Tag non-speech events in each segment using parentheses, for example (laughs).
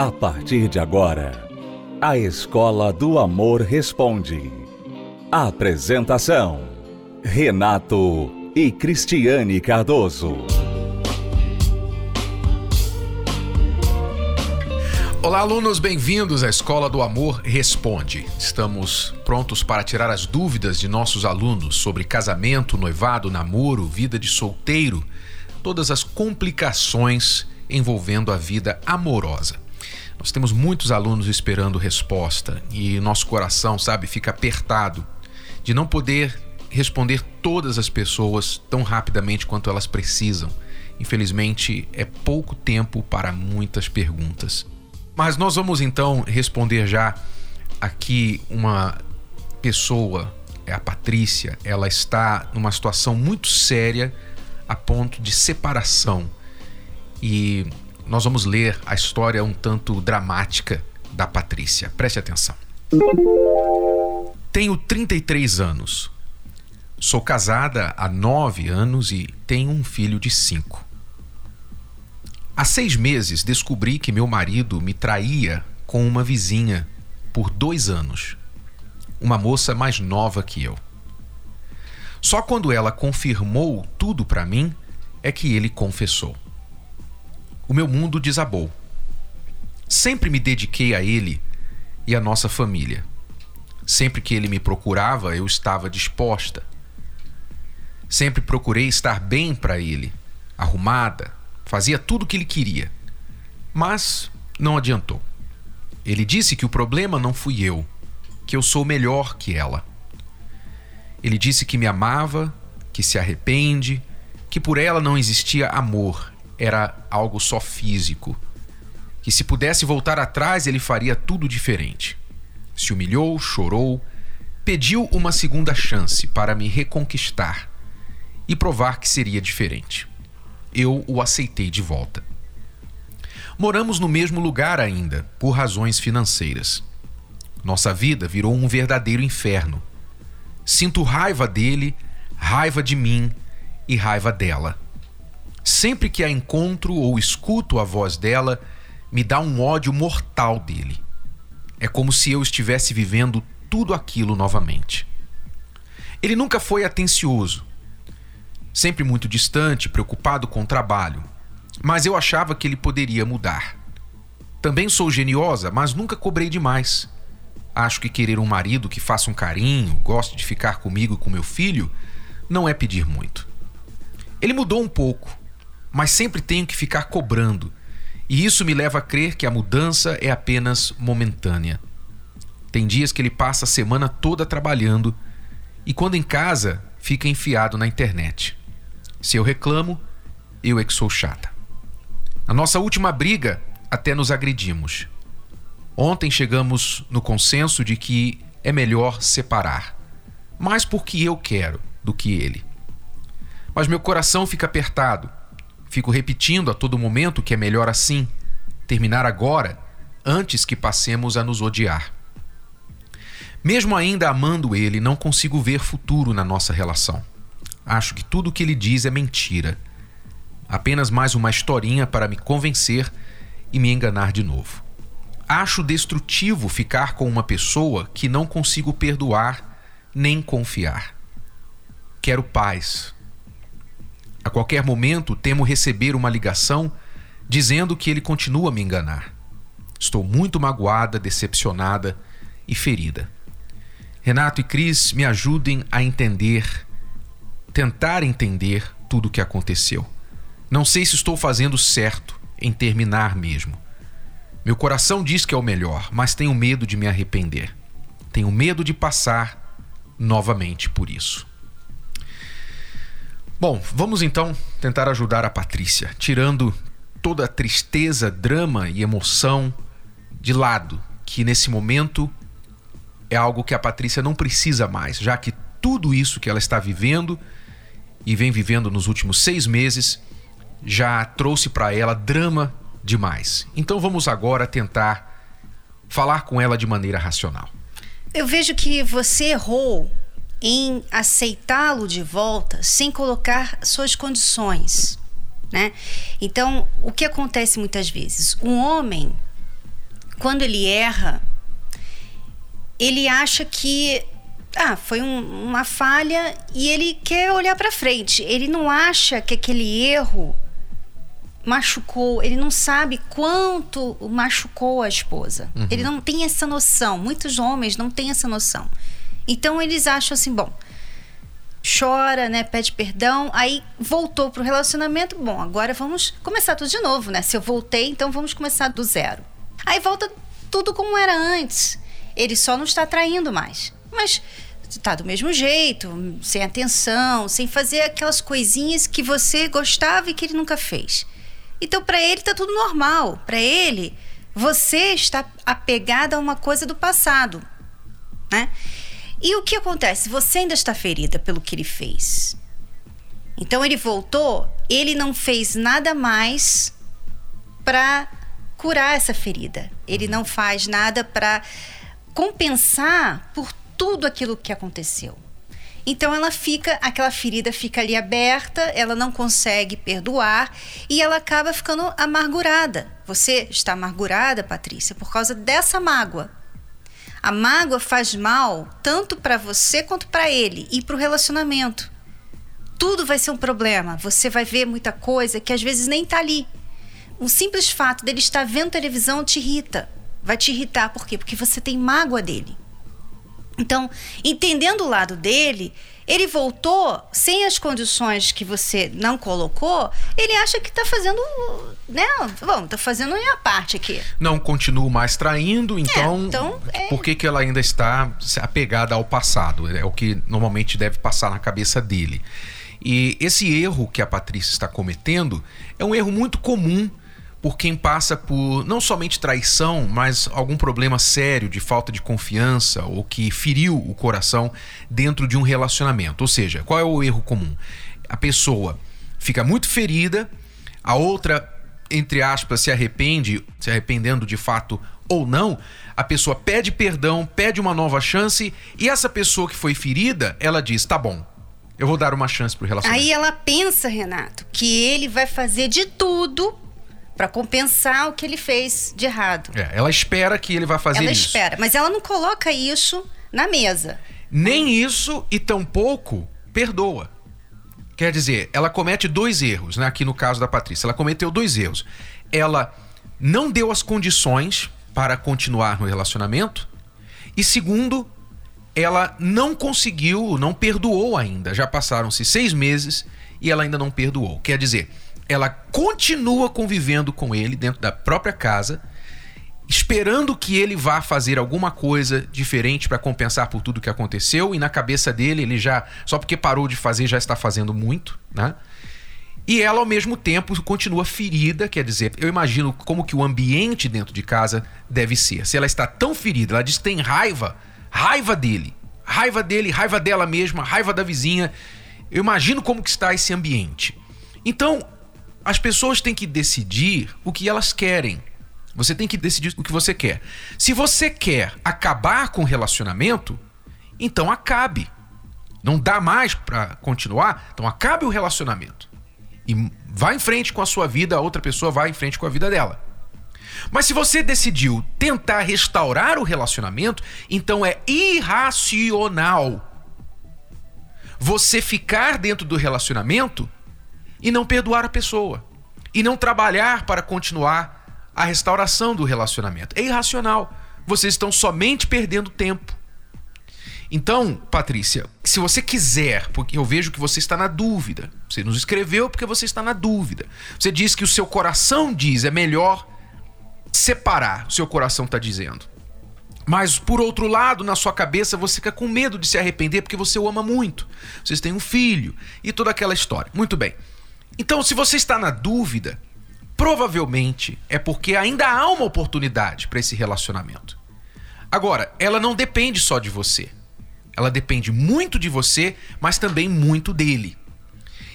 A partir de agora, a Escola do Amor Responde. Apresentação: Renato e Cristiane Cardoso. Olá, alunos, bem-vindos à Escola do Amor Responde. Estamos prontos para tirar as dúvidas de nossos alunos sobre casamento, noivado, namoro, vida de solteiro, todas as complicações envolvendo a vida amorosa. Nós temos muitos alunos esperando resposta e nosso coração, sabe, fica apertado de não poder responder todas as pessoas tão rapidamente quanto elas precisam. Infelizmente, é pouco tempo para muitas perguntas. Mas nós vamos então responder já aqui uma pessoa, é a Patrícia, ela está numa situação muito séria a ponto de separação. E nós vamos ler a história um tanto dramática da Patrícia. Preste atenção. Tenho 33 anos. Sou casada há 9 anos e tenho um filho de 5. Há seis meses descobri que meu marido me traía com uma vizinha por dois anos, uma moça mais nova que eu. Só quando ela confirmou tudo para mim é que ele confessou o meu mundo desabou. Sempre me dediquei a ele e à nossa família. Sempre que ele me procurava, eu estava disposta. Sempre procurei estar bem para ele, arrumada, fazia tudo o que ele queria. Mas não adiantou. Ele disse que o problema não fui eu, que eu sou melhor que ela. Ele disse que me amava, que se arrepende, que por ela não existia amor era algo só físico. Que se pudesse voltar atrás, ele faria tudo diferente. Se humilhou, chorou, pediu uma segunda chance para me reconquistar e provar que seria diferente. Eu o aceitei de volta. Moramos no mesmo lugar ainda, por razões financeiras. Nossa vida virou um verdadeiro inferno. Sinto raiva dele, raiva de mim e raiva dela. Sempre que a encontro ou escuto a voz dela, me dá um ódio mortal dele. É como se eu estivesse vivendo tudo aquilo novamente. Ele nunca foi atencioso, sempre muito distante, preocupado com o trabalho, mas eu achava que ele poderia mudar. Também sou geniosa, mas nunca cobrei demais. Acho que querer um marido que faça um carinho, goste de ficar comigo e com meu filho, não é pedir muito. Ele mudou um pouco, mas sempre tenho que ficar cobrando, e isso me leva a crer que a mudança é apenas momentânea. Tem dias que ele passa a semana toda trabalhando e quando em casa fica enfiado na internet. Se eu reclamo, eu é que sou chata. Na nossa última briga, até nos agredimos. Ontem chegamos no consenso de que é melhor separar, mais porque eu quero do que ele. Mas meu coração fica apertado Fico repetindo a todo momento que é melhor assim, terminar agora, antes que passemos a nos odiar. Mesmo ainda amando ele, não consigo ver futuro na nossa relação. Acho que tudo o que ele diz é mentira. Apenas mais uma historinha para me convencer e me enganar de novo. Acho destrutivo ficar com uma pessoa que não consigo perdoar nem confiar. Quero paz, a qualquer momento temo receber uma ligação dizendo que ele continua a me enganar. Estou muito magoada, decepcionada e ferida. Renato e Cris me ajudem a entender, tentar entender tudo o que aconteceu. Não sei se estou fazendo certo em terminar mesmo. Meu coração diz que é o melhor, mas tenho medo de me arrepender. Tenho medo de passar novamente por isso. Bom, vamos então tentar ajudar a Patrícia, tirando toda a tristeza, drama e emoção de lado, que nesse momento é algo que a Patrícia não precisa mais, já que tudo isso que ela está vivendo e vem vivendo nos últimos seis meses já trouxe para ela drama demais. Então vamos agora tentar falar com ela de maneira racional. Eu vejo que você errou em aceitá-lo de volta sem colocar suas condições, né? Então, o que acontece muitas vezes? Um homem quando ele erra, ele acha que ah, foi um, uma falha e ele quer olhar para frente. Ele não acha que aquele erro machucou, ele não sabe quanto machucou a esposa. Uhum. Ele não tem essa noção. Muitos homens não têm essa noção. Então eles acham assim, bom, chora, né, pede perdão, aí voltou pro relacionamento, bom, agora vamos começar tudo de novo, né? Se eu voltei, então vamos começar do zero. Aí volta tudo como era antes. Ele só não está traindo mais. Mas tá do mesmo jeito, sem atenção, sem fazer aquelas coisinhas que você gostava e que ele nunca fez. Então, para ele tá tudo normal. Para ele, você está apegada a uma coisa do passado, né? E o que acontece? Você ainda está ferida pelo que ele fez. Então ele voltou, ele não fez nada mais para curar essa ferida. Ele não faz nada para compensar por tudo aquilo que aconteceu. Então ela fica, aquela ferida fica ali aberta, ela não consegue perdoar e ela acaba ficando amargurada. Você está amargurada, Patrícia, por causa dessa mágoa. A mágoa faz mal tanto para você quanto para ele e para o relacionamento. Tudo vai ser um problema. Você vai ver muita coisa que às vezes nem está ali. O simples fato dele estar vendo televisão te irrita. Vai te irritar por quê? Porque você tem mágoa dele. Então, entendendo o lado dele, ele voltou sem as condições que você não colocou, ele acha que está fazendo, né? Bom, está fazendo a minha parte aqui. Não continuo mais traindo, então, é, então é... por que, que ela ainda está apegada ao passado? É o que normalmente deve passar na cabeça dele. E esse erro que a Patrícia está cometendo é um erro muito comum por quem passa por não somente traição, mas algum problema sério de falta de confiança ou que feriu o coração dentro de um relacionamento. Ou seja, qual é o erro comum? A pessoa fica muito ferida, a outra, entre aspas, se arrepende, se arrependendo de fato ou não, a pessoa pede perdão, pede uma nova chance e essa pessoa que foi ferida, ela diz: tá bom, eu vou dar uma chance pro relacionamento. Aí ela pensa, Renato, que ele vai fazer de tudo para compensar o que ele fez de errado. É, ela espera que ele vai fazer ela isso. Ela espera, mas ela não coloca isso na mesa. Nem isso e tampouco perdoa. Quer dizer, ela comete dois erros, né? Aqui no caso da Patrícia, ela cometeu dois erros. Ela não deu as condições para continuar no relacionamento e segundo, ela não conseguiu, não perdoou ainda. Já passaram-se seis meses e ela ainda não perdoou. Quer dizer, ela continua convivendo com ele dentro da própria casa, esperando que ele vá fazer alguma coisa diferente para compensar por tudo que aconteceu e na cabeça dele ele já só porque parou de fazer já está fazendo muito, né? E ela ao mesmo tempo continua ferida, quer dizer, eu imagino como que o ambiente dentro de casa deve ser. Se ela está tão ferida, ela diz que tem raiva, raiva dele, raiva dele, raiva dela mesma, raiva da vizinha. Eu imagino como que está esse ambiente. Então, as pessoas têm que decidir o que elas querem. Você tem que decidir o que você quer. Se você quer acabar com o relacionamento, então acabe. Não dá mais para continuar, então acabe o relacionamento. E vá em frente com a sua vida, a outra pessoa vai em frente com a vida dela. Mas se você decidiu tentar restaurar o relacionamento, então é irracional você ficar dentro do relacionamento e não perdoar a pessoa e não trabalhar para continuar a restauração do relacionamento. É irracional. Vocês estão somente perdendo tempo. Então, Patrícia, se você quiser, porque eu vejo que você está na dúvida, você nos escreveu porque você está na dúvida. Você diz que o seu coração diz é melhor separar, o seu coração está dizendo. Mas, por outro lado, na sua cabeça você fica com medo de se arrepender porque você o ama muito. Vocês têm um filho e toda aquela história. Muito bem. Então, se você está na dúvida, provavelmente é porque ainda há uma oportunidade para esse relacionamento. Agora, ela não depende só de você. Ela depende muito de você, mas também muito dele.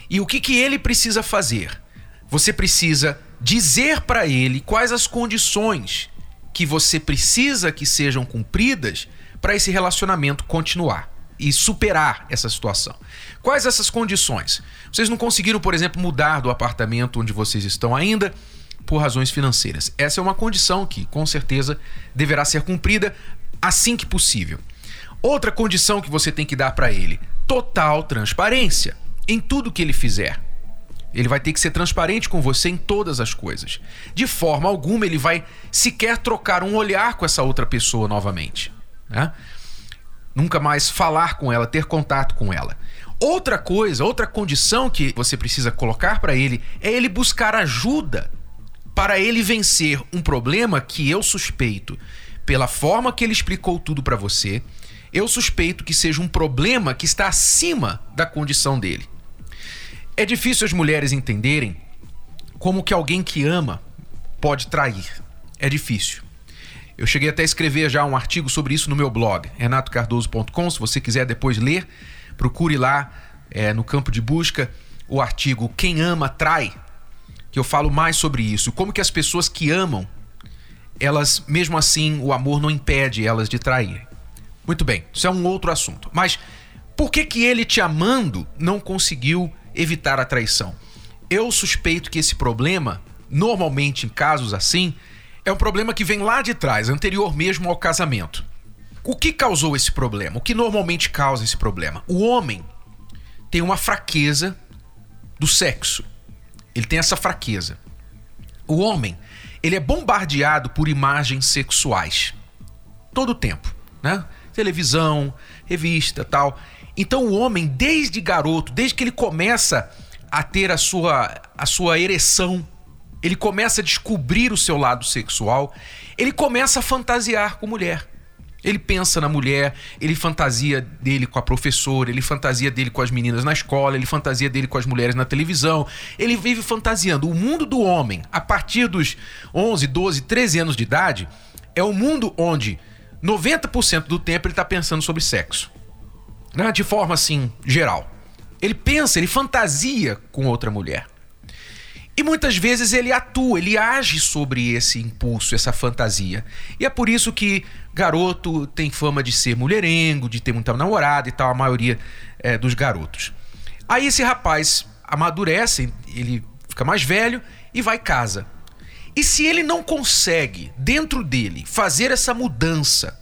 E o que, que ele precisa fazer? Você precisa dizer para ele quais as condições que você precisa que sejam cumpridas para esse relacionamento continuar e superar essa situação. Quais essas condições? Vocês não conseguiram, por exemplo, mudar do apartamento onde vocês estão ainda por razões financeiras. Essa é uma condição que, com certeza, deverá ser cumprida assim que possível. Outra condição que você tem que dar para ele: total transparência em tudo que ele fizer. Ele vai ter que ser transparente com você em todas as coisas. De forma alguma ele vai sequer trocar um olhar com essa outra pessoa novamente. Né? Nunca mais falar com ela, ter contato com ela. Outra coisa, outra condição que você precisa colocar para ele é ele buscar ajuda para ele vencer um problema que eu suspeito, pela forma que ele explicou tudo para você, eu suspeito que seja um problema que está acima da condição dele. É difícil as mulheres entenderem como que alguém que ama pode trair. É difícil. Eu cheguei até a escrever já um artigo sobre isso no meu blog, renatocardoso.com. Se você quiser depois ler, procure lá é, no campo de busca o artigo Quem Ama Trai, que eu falo mais sobre isso. Como que as pessoas que amam, elas, mesmo assim, o amor não impede elas de trair. Muito bem, isso é um outro assunto. Mas por que que ele te amando não conseguiu evitar a traição. Eu suspeito que esse problema, normalmente em casos assim, é um problema que vem lá de trás, anterior mesmo ao casamento. O que causou esse problema? O que normalmente causa esse problema? O homem tem uma fraqueza do sexo. Ele tem essa fraqueza. O homem, ele é bombardeado por imagens sexuais. Todo o tempo, né? Televisão, revista, tal. Então o homem, desde garoto, desde que ele começa a ter a sua, a sua ereção, ele começa a descobrir o seu lado sexual, ele começa a fantasiar com mulher. Ele pensa na mulher, ele fantasia dele com a professora, ele fantasia dele com as meninas na escola, ele fantasia dele com as mulheres na televisão. Ele vive fantasiando. O mundo do homem, a partir dos 11, 12, 13 anos de idade, é um mundo onde 90% do tempo ele está pensando sobre sexo né, de forma assim geral. Ele pensa, ele fantasia com outra mulher. E muitas vezes ele atua, ele age sobre esse impulso, essa fantasia. E é por isso que garoto tem fama de ser mulherengo, de ter muita namorada e tal, a maioria é, dos garotos. Aí esse rapaz amadurece, ele fica mais velho e vai casa. E se ele não consegue, dentro dele, fazer essa mudança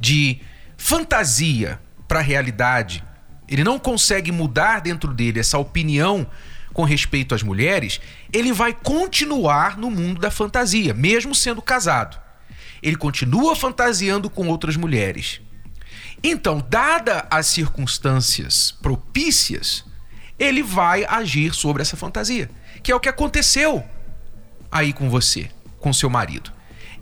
de fantasia para realidade, ele não consegue mudar dentro dele essa opinião com respeito às mulheres, ele vai continuar no mundo da fantasia, mesmo sendo casado. Ele continua fantasiando com outras mulheres. Então, dada as circunstâncias propícias, ele vai agir sobre essa fantasia, que é o que aconteceu aí com você, com seu marido.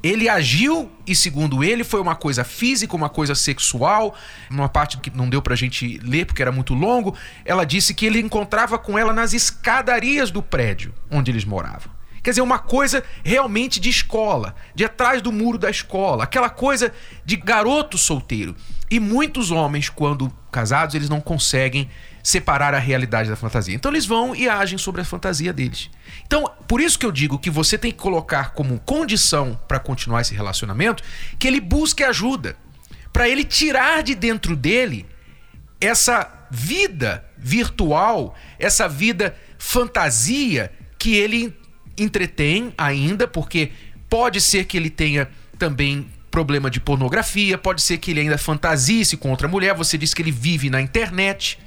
Ele agiu e, segundo ele, foi uma coisa física, uma coisa sexual. Numa parte que não deu pra gente ler porque era muito longo, ela disse que ele encontrava com ela nas escadarias do prédio onde eles moravam. Quer dizer, uma coisa realmente de escola, de atrás do muro da escola, aquela coisa de garoto solteiro. E muitos homens, quando casados, eles não conseguem separar a realidade da fantasia. Então eles vão e agem sobre a fantasia deles. Então, por isso que eu digo que você tem que colocar como condição para continuar esse relacionamento que ele busque ajuda, para ele tirar de dentro dele essa vida virtual, essa vida fantasia que ele entretém ainda, porque pode ser que ele tenha também problema de pornografia, pode ser que ele ainda fantasie-se com outra mulher, você disse que ele vive na internet.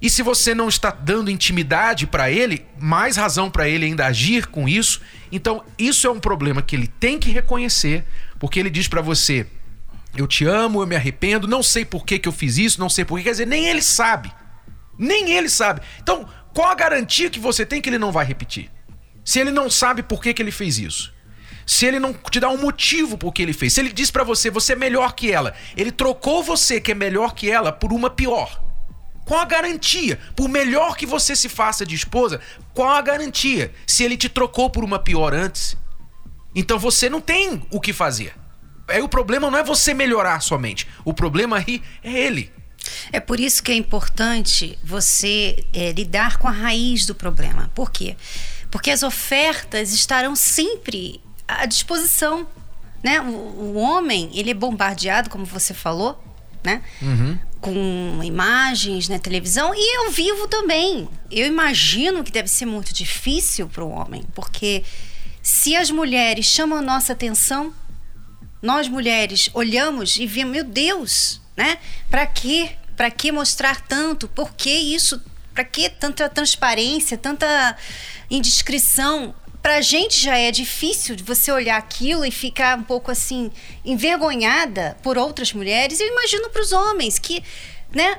E se você não está dando intimidade para ele, mais razão para ele ainda agir com isso. Então, isso é um problema que ele tem que reconhecer, porque ele diz para você: "Eu te amo, eu me arrependo, não sei por que, que eu fiz isso, não sei por que". Quer dizer, nem ele sabe. Nem ele sabe. Então, qual a garantia que você tem que ele não vai repetir? Se ele não sabe por que, que ele fez isso. Se ele não te dá um motivo por que ele fez. Se ele diz para você, você é melhor que ela. Ele trocou você, que é melhor que ela, por uma pior. Qual a garantia? Por melhor que você se faça de esposa, qual a garantia? Se ele te trocou por uma pior antes. Então você não tem o que fazer. Aí o problema não é você melhorar somente. O problema aí é ele. É por isso que é importante você é, lidar com a raiz do problema. Por quê? Porque as ofertas estarão sempre à disposição. Né? O, o homem, ele é bombardeado, como você falou, né? Uhum com imagens na televisão e eu vivo também. Eu imagino que deve ser muito difícil para o homem, porque Se as mulheres chamam a nossa atenção, nós mulheres olhamos e vemos, meu Deus, né? Para quê? Para que mostrar tanto? Por que isso? Para que tanta transparência, tanta indiscrição? Para a gente já é difícil de você olhar aquilo e ficar um pouco assim envergonhada por outras mulheres. Eu imagino para os homens que, né,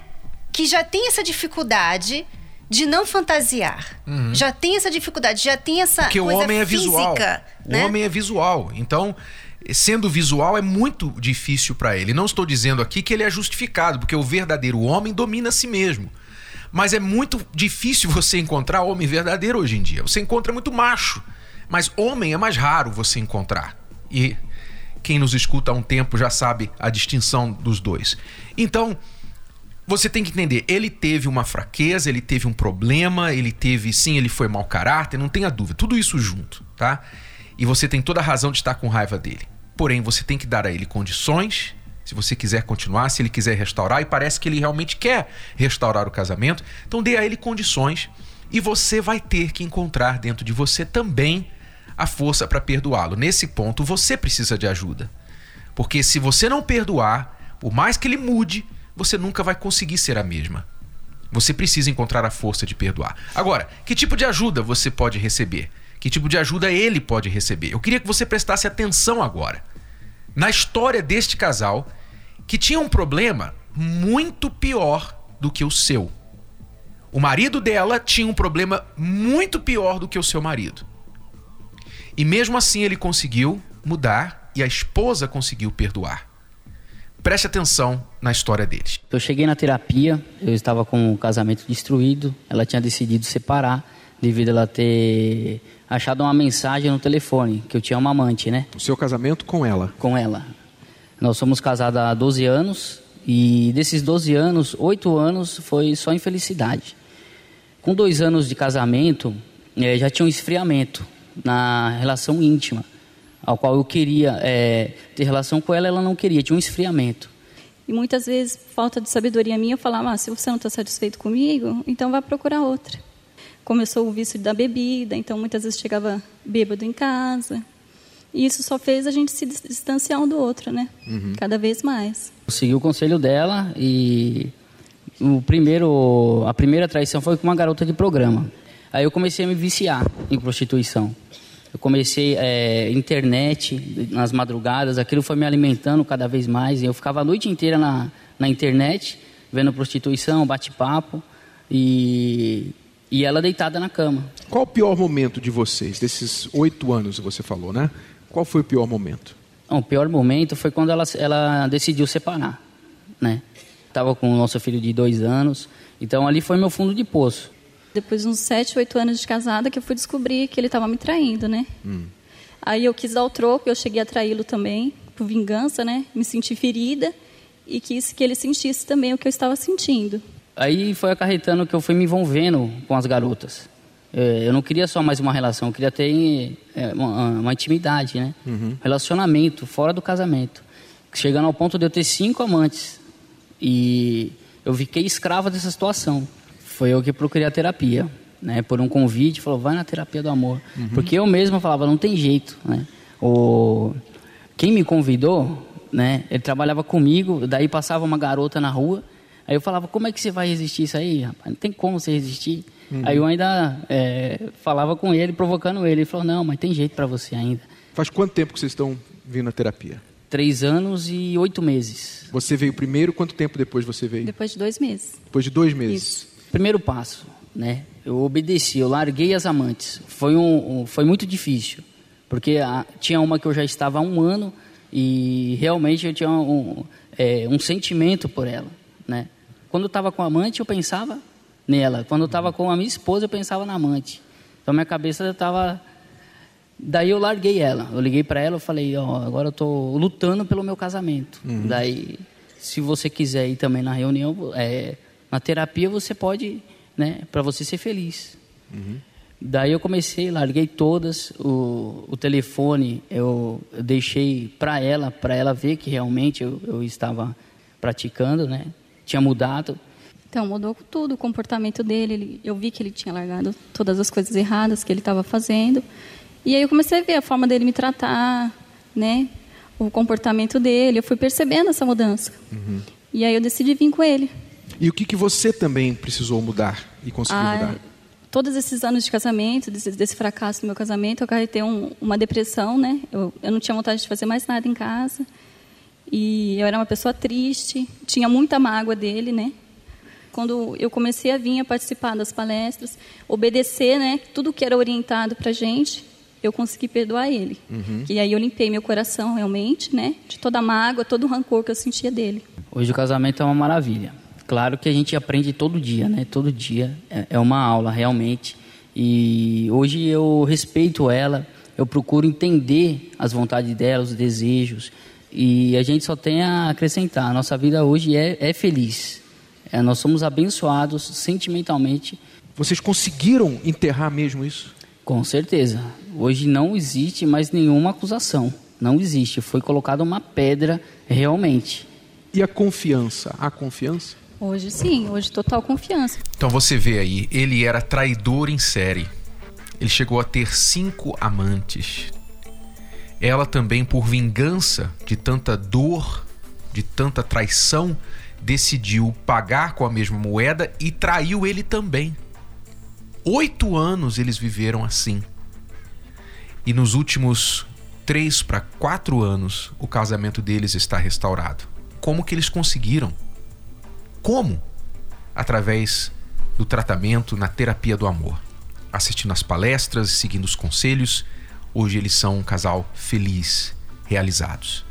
que já tem essa dificuldade de não fantasiar. Uhum. Já tem essa dificuldade, já tem essa Porque coisa o homem física, é visual. Né? O homem é visual. Então, sendo visual é muito difícil para ele. Não estou dizendo aqui que ele é justificado, porque o verdadeiro homem domina a si mesmo. Mas é muito difícil (laughs) você encontrar homem verdadeiro hoje em dia. Você encontra muito macho, mas homem é mais raro você encontrar. E quem nos escuta há um tempo já sabe a distinção dos dois. Então, você tem que entender, ele teve uma fraqueza, ele teve um problema, ele teve, sim, ele foi mau caráter, não tenha dúvida, tudo isso junto, tá? E você tem toda a razão de estar com raiva dele. Porém, você tem que dar a ele condições, se você quiser continuar, se ele quiser restaurar, e parece que ele realmente quer restaurar o casamento, então dê a ele condições e você vai ter que encontrar dentro de você também a força para perdoá-lo. Nesse ponto, você precisa de ajuda. Porque se você não perdoar, por mais que ele mude, você nunca vai conseguir ser a mesma. Você precisa encontrar a força de perdoar. Agora, que tipo de ajuda você pode receber? Que tipo de ajuda ele pode receber? Eu queria que você prestasse atenção agora na história deste casal que tinha um problema muito pior do que o seu. O marido dela tinha um problema muito pior do que o seu marido. E mesmo assim ele conseguiu mudar e a esposa conseguiu perdoar. Preste atenção na história deles. Eu cheguei na terapia, eu estava com o casamento destruído, ela tinha decidido separar devido a ela ter achado uma mensagem no telefone que eu tinha uma amante, né? O seu casamento com ela? Com ela. Nós somos casados há 12 anos e desses 12 anos, 8 anos foi só infelicidade. Com dois anos de casamento, eh, já tinha um esfriamento na relação íntima ao qual eu queria é, ter relação com ela, ela não queria, tinha um esfriamento. E muitas vezes, falta de sabedoria minha, eu falava, ah, se você não está satisfeito comigo, então vai procurar outra. Começou o vício da bebida, então muitas vezes chegava bêbado em casa. E isso só fez a gente se distanciar um do outro, né? Uhum. Cada vez mais. Eu segui o conselho dela e o primeiro, a primeira traição foi com uma garota de programa. Aí eu comecei a me viciar em prostituição. Eu comecei é, internet nas madrugadas, aquilo foi me alimentando cada vez mais. Eu ficava a noite inteira na, na internet, vendo prostituição, bate-papo e, e ela deitada na cama. Qual o pior momento de vocês, desses oito anos que você falou, né? Qual foi o pior momento? o pior momento foi quando ela, ela decidiu separar, né? Estava com o nosso filho de dois anos, então ali foi meu fundo de poço depois de uns 7, 8 anos de casada, que eu fui descobrir que ele estava me traindo, né? Hum. Aí eu quis dar o troco, eu cheguei a traí-lo também, por vingança, né? Me senti ferida e quis que ele sentisse também o que eu estava sentindo. Aí foi acarretando que eu fui me envolvendo com as garotas. É, eu não queria só mais uma relação, eu queria ter é, uma, uma intimidade, né? Uhum. Relacionamento, fora do casamento. Chegando ao ponto de eu ter cinco amantes. E eu fiquei escrava dessa situação foi eu que procurei a terapia, né? Por um convite, falou, vai na terapia do amor. Uhum. Porque eu mesmo falava, não tem jeito, né? O... Quem me convidou, né? Ele trabalhava comigo, daí passava uma garota na rua, aí eu falava, como é que você vai resistir isso aí, rapaz? Não tem como você resistir. Uhum. Aí eu ainda é, falava com ele, provocando ele. Ele falou, não, mas tem jeito para você ainda. Faz quanto tempo que vocês estão vindo à terapia? Três anos e oito meses. Você veio primeiro, quanto tempo depois você veio? Depois de dois meses. Depois de dois meses. Isso. Primeiro passo, né? Eu obedeci, eu larguei as amantes. Foi, um, um foi muito difícil, porque a, tinha uma que eu já estava há um ano e realmente eu tinha um, é, um sentimento por ela, né? Quando eu estava com a amante, eu pensava nela. Quando eu estava com a minha esposa, eu pensava na amante. Então minha cabeça estava Daí eu larguei ela. Eu liguei para ela, eu falei, ó, agora eu tô lutando pelo meu casamento. Uhum. Daí, se você quiser ir também na reunião, é, na terapia você pode, né, para você ser feliz. Uhum. Daí eu comecei, larguei todas, o, o telefone eu, eu deixei para ela, para ela ver que realmente eu, eu estava praticando, né? Tinha mudado. Então, mudou tudo, o comportamento dele. Ele, eu vi que ele tinha largado todas as coisas erradas que ele estava fazendo. E aí eu comecei a ver a forma dele me tratar, né? O comportamento dele. Eu fui percebendo essa mudança. Uhum. E aí eu decidi vir com ele. E o que, que você também precisou mudar e conseguiu Ah, mudar? todos esses anos de casamento, desse, desse fracasso do meu casamento, eu acarretei um, uma depressão, né? Eu, eu não tinha vontade de fazer mais nada em casa. E eu era uma pessoa triste, tinha muita mágoa dele, né? Quando eu comecei a vir a participar das palestras, obedecer, né? Tudo que era orientado para gente, eu consegui perdoar ele. E aí eu limpei meu coração realmente, né? De toda a mágoa, todo o rancor que eu sentia dele. Hoje o casamento é uma maravilha. Claro que a gente aprende todo dia, né? Todo dia é é uma aula realmente. E hoje eu respeito ela, eu procuro entender as vontades dela, os desejos. E a gente só tem a acrescentar. A nossa vida hoje é, é feliz. É, nós somos abençoados sentimentalmente, Vocês conseguiram enterrar mesmo isso? com certeza. Hoje não existe mais nenhuma acusação. Não existe. Foi colocada uma pedra realmente. E a confiança? Há confiança? Hoje sim, hoje total confiança. Então você vê aí, ele era traidor em série. Ele chegou a ter cinco amantes. Ela também, por vingança de tanta dor, de tanta traição, decidiu pagar com a mesma moeda e traiu ele também. Oito anos eles viveram assim. E nos últimos três para quatro anos, o casamento deles está restaurado. Como que eles conseguiram? Como? Através do tratamento na terapia do amor. Assistindo às palestras, seguindo os conselhos, hoje eles são um casal feliz, realizados.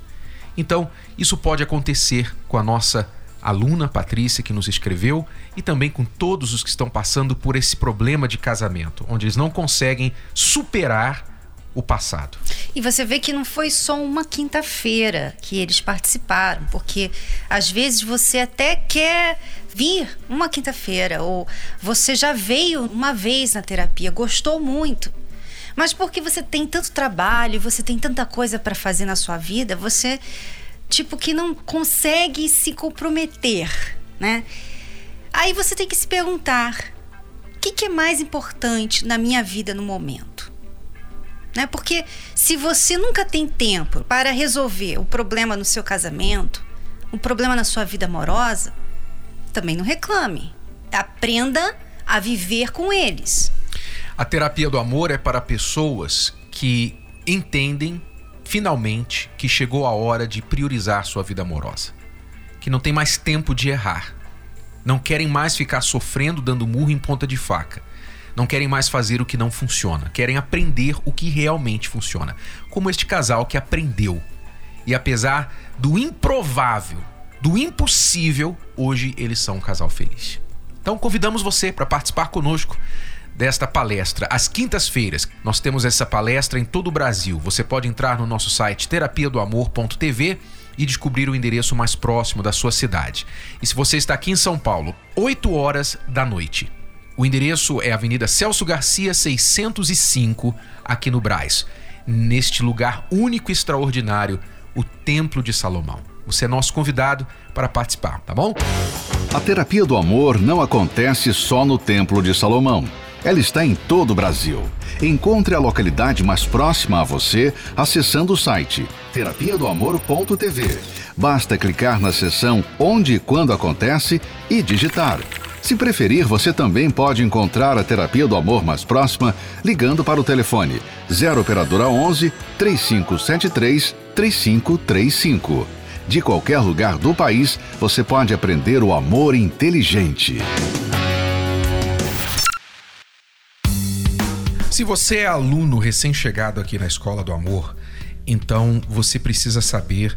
Então, isso pode acontecer com a nossa aluna Patrícia que nos escreveu e também com todos os que estão passando por esse problema de casamento, onde eles não conseguem superar o passado. E você vê que não foi só uma quinta-feira que eles participaram, porque às vezes você até quer vir uma quinta-feira, ou você já veio uma vez na terapia, gostou muito. Mas porque você tem tanto trabalho, você tem tanta coisa para fazer na sua vida, você tipo que não consegue se comprometer, né? Aí você tem que se perguntar: o que, que é mais importante na minha vida no momento? Né? Porque se você nunca tem tempo para resolver o problema no seu casamento, o problema na sua vida amorosa, também não reclame. Aprenda a viver com eles. A terapia do amor é para pessoas que entendem finalmente que chegou a hora de priorizar sua vida amorosa, que não tem mais tempo de errar, não querem mais ficar sofrendo dando murro em ponta de faca. Não querem mais fazer o que não funciona, querem aprender o que realmente funciona. Como este casal que aprendeu. E apesar do improvável, do impossível, hoje eles são um casal feliz. Então convidamos você para participar conosco desta palestra. Às quintas-feiras, nós temos essa palestra em todo o Brasil. Você pode entrar no nosso site terapia do amor.tv e descobrir o endereço mais próximo da sua cidade. E se você está aqui em São Paulo, 8 horas da noite. O endereço é Avenida Celso Garcia 605, aqui no Braz. Neste lugar único e extraordinário, o Templo de Salomão. Você é nosso convidado para participar, tá bom? A terapia do amor não acontece só no Templo de Salomão. Ela está em todo o Brasil. Encontre a localidade mais próxima a você acessando o site terapia do amor.tv. Basta clicar na seção Onde e Quando Acontece e digitar. Se preferir, você também pode encontrar a terapia do amor mais próxima ligando para o telefone 0 operadora 11 3573 3535. De qualquer lugar do país, você pode aprender o amor inteligente. Se você é aluno recém-chegado aqui na Escola do Amor, então você precisa saber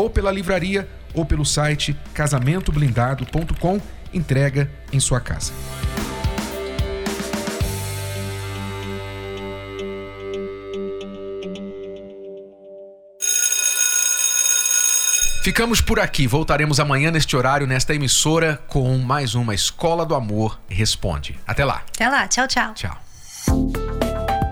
Ou pela livraria ou pelo site casamentoblindado.com, entrega em sua casa. Ficamos por aqui. Voltaremos amanhã neste horário, nesta emissora, com mais uma Escola do Amor Responde. Até lá. Até lá. Tchau, tchau. Tchau.